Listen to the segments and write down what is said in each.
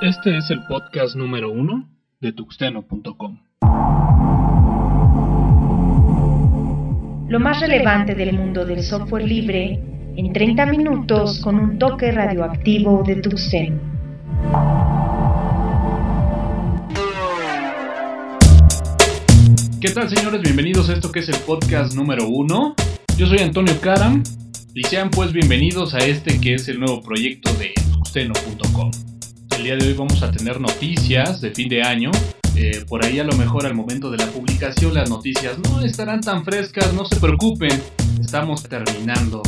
Este es el podcast número uno de tuxteno.com. Lo más relevante del mundo del software libre en 30 minutos con un toque radioactivo de Tuxteno. ¿Qué tal señores? Bienvenidos a esto que es el podcast número uno. Yo soy Antonio Karam y sean pues bienvenidos a este que es el nuevo proyecto de tuxteno.com. El día de hoy vamos a tener noticias de fin de año. Eh, por ahí a lo mejor al momento de la publicación las noticias no estarán tan frescas, no se preocupen. Estamos terminando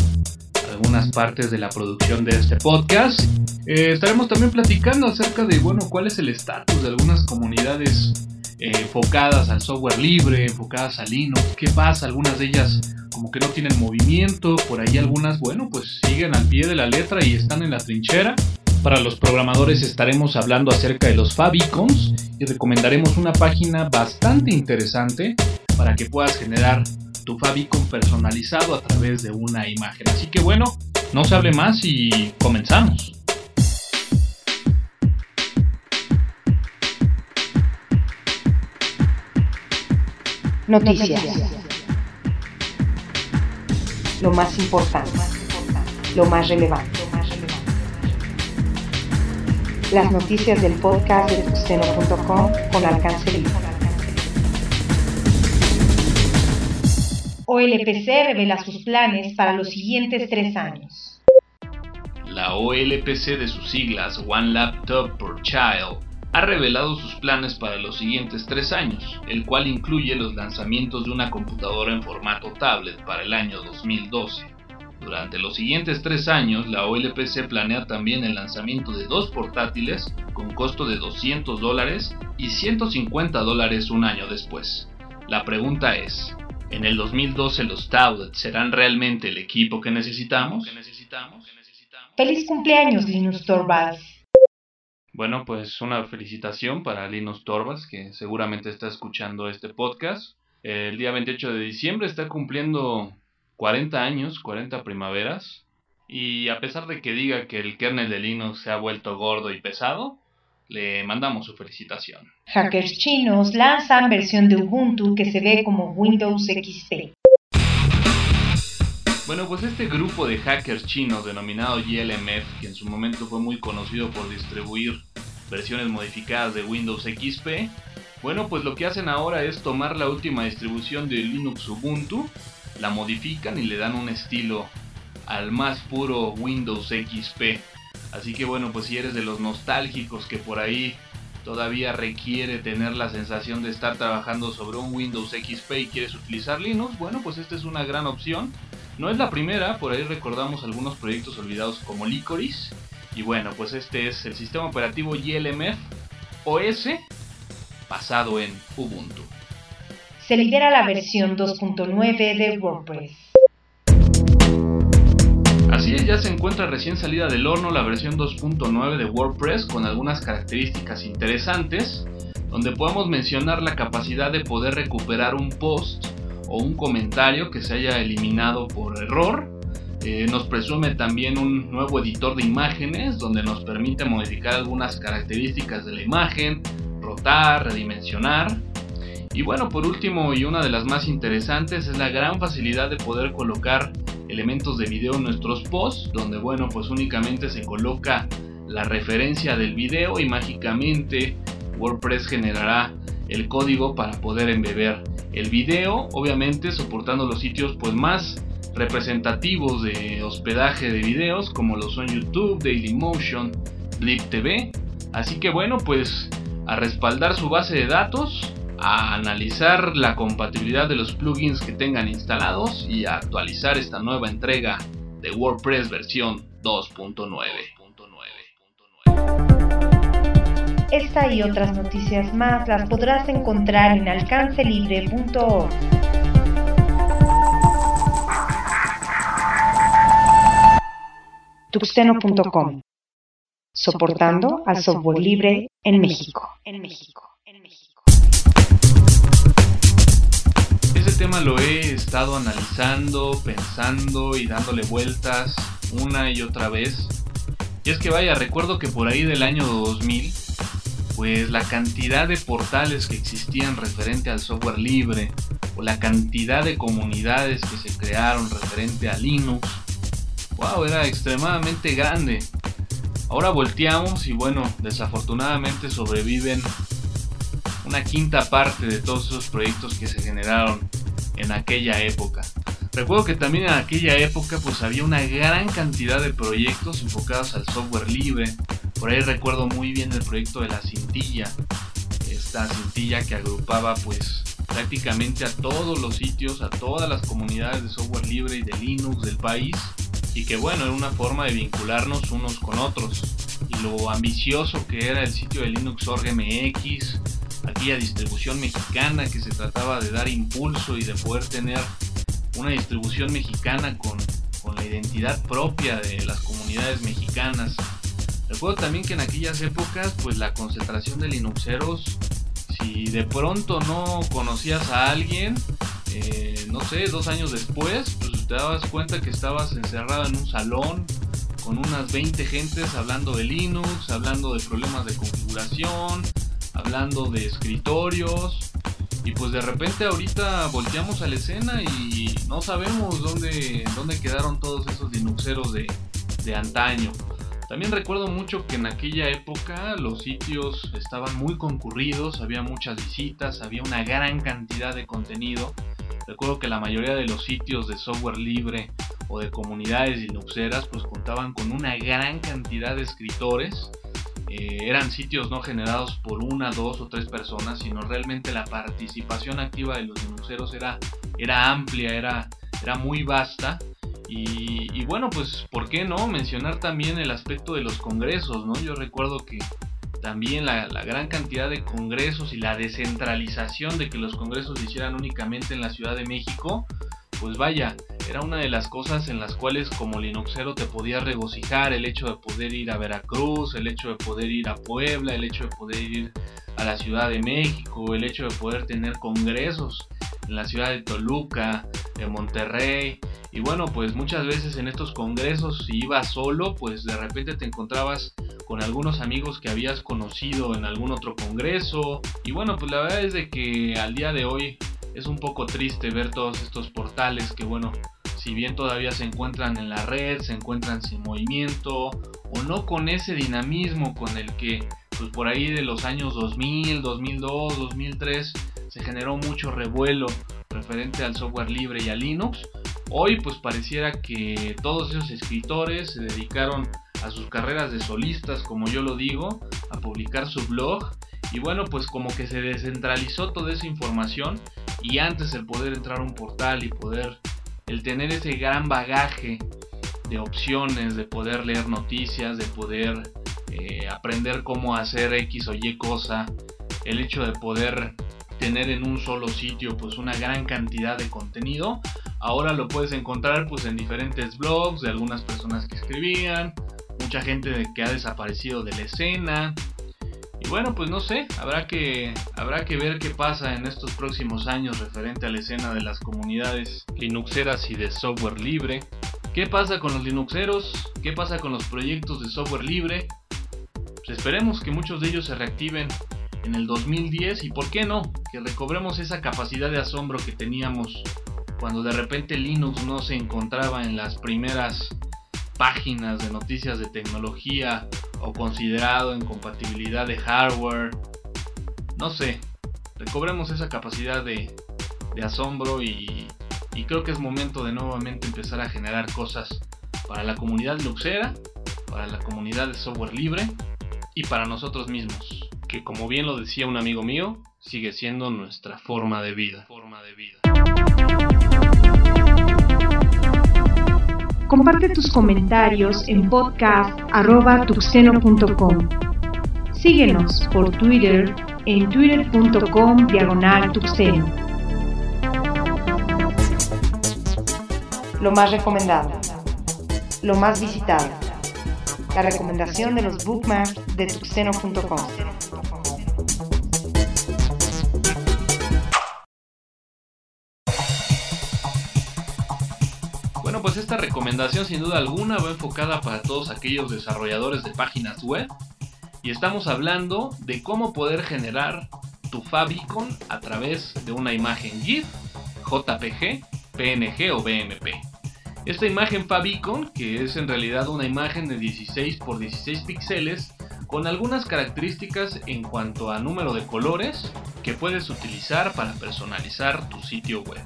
algunas partes de la producción de este podcast. Eh, estaremos también platicando acerca de, bueno, cuál es el estatus de algunas comunidades enfocadas al software libre, enfocadas a Linux, qué pasa, algunas de ellas como que no tienen movimiento, por ahí algunas, bueno, pues siguen al pie de la letra y están en la trinchera. Para los programadores estaremos hablando acerca de los favicons y recomendaremos una página bastante interesante para que puedas generar tu favicon personalizado a través de una imagen. Así que bueno, no se hable más y comenzamos. Noticias. Lo más importante. Lo más relevante. Las noticias del podcast de tuxteno.com con alcance libre. OLPC revela sus planes para los siguientes tres años. La OLPC de sus siglas One Laptop per Child ha revelado sus planes para los siguientes tres años, el cual incluye los lanzamientos de una computadora en formato tablet para el año 2012. Durante los siguientes tres años, la OLPC planea también el lanzamiento de dos portátiles con costo de 200 dólares y 150 dólares un año después. La pregunta es, ¿en el 2012 los tablets serán realmente el equipo que necesitamos? Feliz cumpleaños, Linus Torvalds. Bueno, pues una felicitación para Linus Torvalds, que seguramente está escuchando este podcast. El día 28 de diciembre está cumpliendo 40 años, 40 primaveras, y a pesar de que diga que el kernel de Linux se ha vuelto gordo y pesado, le mandamos su felicitación. Hackers chinos lanzan versión de Ubuntu que se ve como Windows XP. Bueno, pues este grupo de hackers chinos denominado YLMF, que en su momento fue muy conocido por distribuir versiones modificadas de Windows XP, bueno, pues lo que hacen ahora es tomar la última distribución de Linux Ubuntu la modifican y le dan un estilo al más puro Windows XP. Así que bueno, pues si eres de los nostálgicos que por ahí todavía requiere tener la sensación de estar trabajando sobre un Windows XP y quieres utilizar Linux, bueno, pues esta es una gran opción. No es la primera, por ahí recordamos algunos proyectos olvidados como Licorice. Y bueno, pues este es el sistema operativo YLMF OS basado en Ubuntu se libera la versión 2.9 de WordPress. Así es, ya se encuentra recién salida del horno la versión 2.9 de WordPress con algunas características interesantes, donde podemos mencionar la capacidad de poder recuperar un post o un comentario que se haya eliminado por error. Eh, nos presume también un nuevo editor de imágenes donde nos permite modificar algunas características de la imagen, rotar, redimensionar. Y bueno, por último y una de las más interesantes es la gran facilidad de poder colocar elementos de video en nuestros posts, donde bueno, pues únicamente se coloca la referencia del video y mágicamente WordPress generará el código para poder embeber el video, obviamente soportando los sitios pues más representativos de hospedaje de videos como lo son YouTube, Dailymotion, Blip TV. Así que bueno, pues a respaldar su base de datos, a analizar la compatibilidad de los plugins que tengan instalados y a actualizar esta nueva entrega de WordPress versión 2.9. Esta y otras noticias más las podrás encontrar en alcancelibre.org. tuxteno.com soportando al software libre en México. En México. tema lo he estado analizando, pensando y dándole vueltas una y otra vez. Y es que vaya, recuerdo que por ahí del año 2000, pues la cantidad de portales que existían referente al software libre, o la cantidad de comunidades que se crearon referente a Linux, wow, era extremadamente grande. Ahora volteamos y bueno, desafortunadamente sobreviven una quinta parte de todos esos proyectos que se generaron en aquella época. Recuerdo que también en aquella época pues había una gran cantidad de proyectos enfocados al software libre. Por ahí recuerdo muy bien el proyecto de la cintilla. Esta cintilla que agrupaba pues prácticamente a todos los sitios, a todas las comunidades de software libre y de Linux del país. Y que bueno, era una forma de vincularnos unos con otros. Y lo ambicioso que era el sitio de Linux.org MX, aquella distribución mexicana que se trataba de dar impulso y de poder tener una distribución mexicana con, la identidad propia de las comunidades mexicanas. Recuerdo también que en aquellas épocas, pues la concentración de Linuxeros, si de pronto no conocías a alguien, eh, no sé, dos años después, pues te dabas cuenta que estabas encerrado en un salón con unas 20 gentes hablando de Linux, hablando de problemas de configuración, hablando de escritorios, y pues de repente ahorita volteamos a la escena y no sabemos dónde, dónde quedaron todos esos Linuxeros de, de antaño. También recuerdo mucho que en aquella época los sitios estaban muy concurridos, había muchas visitas, había una gran cantidad de contenido. Recuerdo que la mayoría de los sitios de software libre o de comunidades linuxeras pues contaban con una gran cantidad de escritores eh, eran sitios no generados por una, dos o tres personas, sino realmente la participación activa de los linuxeros era, era amplia, era, era muy vasta. Y, bueno, pues, ¿por qué no? Mencionar también el aspecto de los congresos, ¿no? Yo recuerdo que también la, gran cantidad de congresos y la descentralización de que los congresos se hicieran únicamente en la Ciudad de México, pues vaya, era una de las cosas en las cuales como Linuxero te podías regocijar, el hecho de poder ir a Veracruz, el hecho de poder ir a Puebla, el hecho de poder ir a la Ciudad de México, el hecho de poder tener congresos en la ciudad de Toluca, de Monterrey. Y bueno, pues muchas veces en estos congresos, si ibas solo, pues de repente te encontrabas con algunos amigos que habías conocido en algún otro congreso. Y bueno, pues la verdad es de que al día de hoy es un poco triste ver todos estos portales que bueno, si bien todavía se encuentran en la red, se encuentran sin movimiento o no con ese dinamismo con el que pues por ahí de los años 2000, 2002, 2003 se generó mucho revuelo referente al software libre y a Linux. Hoy pues pareciera que todos esos escritores se dedicaron a sus carreras de solistas, como yo lo digo, a publicar su blog. Y bueno, pues como que se descentralizó toda esa información y antes el poder entrar a un portal y poder, el tener ese gran bagaje de opciones, de poder leer noticias, de poder eh, aprender cómo hacer X o Y cosa, el hecho de poder tener en un solo sitio pues una gran cantidad de contenido, ahora lo puedes encontrar pues en diferentes blogs de algunas personas que escribían, mucha gente que ha desaparecido de la escena, y bueno, pues no sé, habrá que, habrá que ver qué pasa en estos próximos años referente a la escena de las comunidades linuxeras y de software libre. ¿Qué pasa con los linuxeros? ¿Qué pasa con los proyectos de software libre? Pues esperemos que muchos de ellos se reactiven en el 2010 y por qué no, que recobremos esa capacidad de asombro que teníamos cuando de repente Linux no se encontraba en las primeras páginas de noticias de tecnología o considerado en compatibilidad de hardware. No sé, recobremos esa capacidad de, asombro y, creo que es momento de nuevamente empezar a generar cosas para la comunidad luxera, para la comunidad de software libre y para nosotros mismos, que como bien lo decía un amigo mío, sigue siendo nuestra forma de vida. Forma de vida. Comparte tus comentarios en podcast.tuxeno.com. Síguenos por Twitter en twitter.com diagonal tuxeno. Lo más recomendado. Lo más visitado. La recomendación de los bookmarks de tuxeno.com. Bueno, pues esta recomendación sin duda alguna va enfocada para todos aquellos desarrolladores de páginas web. Y estamos hablando de cómo poder generar tu favicon a través de una imagen GIF, JPG, PNG o BMP. Esta imagen favicon, que es en realidad una imagen de 16 x 16 píxeles, con algunas características en cuanto a número de colores que puedes utilizar para personalizar tu sitio web.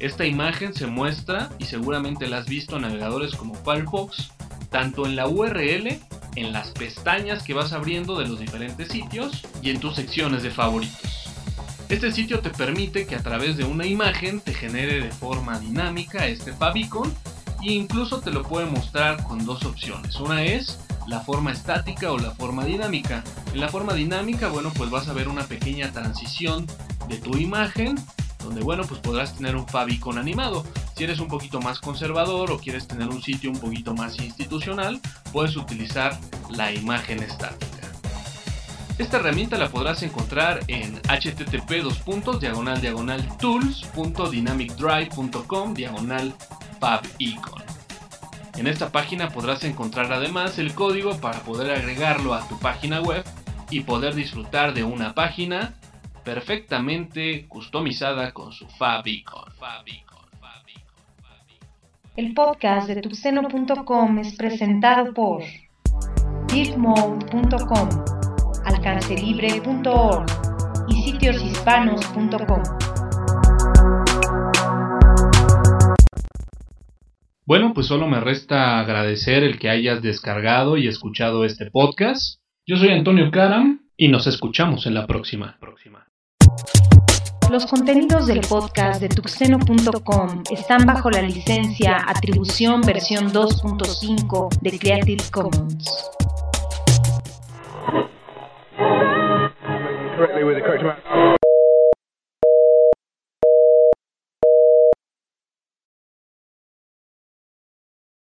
Esta imagen se muestra y seguramente la has visto en navegadores como Firefox, tanto en la URL, en las pestañas que vas abriendo de los diferentes sitios y en tus secciones de favoritos. Este sitio te permite que a través de una imagen te genere de forma dinámica este favicon e incluso te lo puede mostrar con dos opciones. Una es la forma estática o la forma dinámica. En la forma dinámica, bueno, pues vas a ver una pequeña transición de tu imagen, donde, bueno, pues podrás tener un favicon animado. Si eres un poquito más conservador o quieres tener un sitio un poquito más institucional, puedes utilizar la imagen estática. Esta herramienta la podrás encontrar en http diagonal diagonal tools.dynamicdrive.com diagonal favicon. En esta página podrás encontrar además el código para poder agregarlo a tu página web y poder disfrutar de una página perfectamente customizada con su favicon. El podcast de tuxeno.com es presentado por gitmode.com, alcancelibre.org y sitioshispanos.com. Bueno, pues solo me resta agradecer el que hayas descargado y escuchado este podcast. Yo soy Antonio Karam y nos escuchamos en la próxima. Los contenidos del podcast de tuxeno.com están bajo la licencia Atribución versión 2.5 de Creative Commons.